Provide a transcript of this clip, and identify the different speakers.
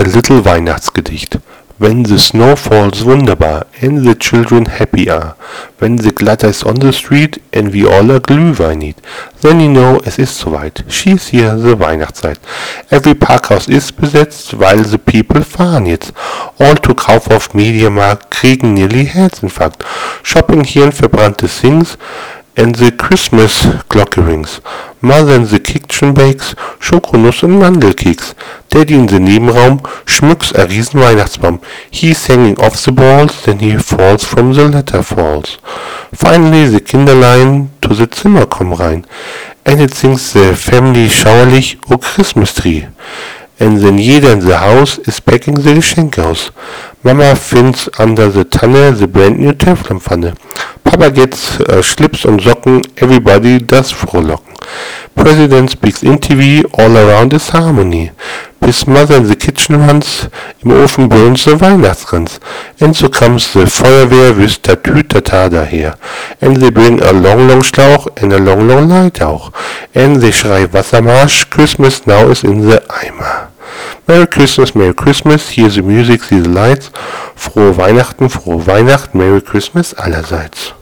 Speaker 1: A Little Weihnachtsgedicht. When the snow falls wunderbar and the children happy are, when the glitter is on the street and we all a Glühwein eat, then you know es ist soweit. She's here, the Weihnachtszeit. Every Parkhaus ist besetzt, weil the people fahren jetzt. All to Kaufhof Mediamarkt kriegen nearly Herzinfarkt. Shopping hier in verbrannte Things and the Christmas Glocke rings. Mother in the kitchen bakes Schokonuss und Mandelkeks. In the Nebenraum schmückt a riesen Weihnachtsbaum. He's hanging off the balls, then he falls from the letter falls. Finally the Kinderlein to the Zimmer kommen rein. And it sings the family schauerlich O Christmas tree. And then jeder in the house is packing the Geschenke aus. Mama finds under the Tanne the brand new Teflonpfanne. Papa gets uh, Schlips und Socken, everybody does frohlocken. President speaks in TV, all around is harmony. Bis Mother in the kitchen runs, im Ofen burns the Weihnachtskranz. And so comes the Feuerwehr with Tatütata daher. And they bring a long, long Schlauch and a long, long light auch. And they schrei Wassermarsch, Christmas now is in the Eimer. Merry Christmas, Merry Christmas, hear the music, see the lights. Frohe Weihnachten, frohe Weihnachten, Merry Christmas allerseits.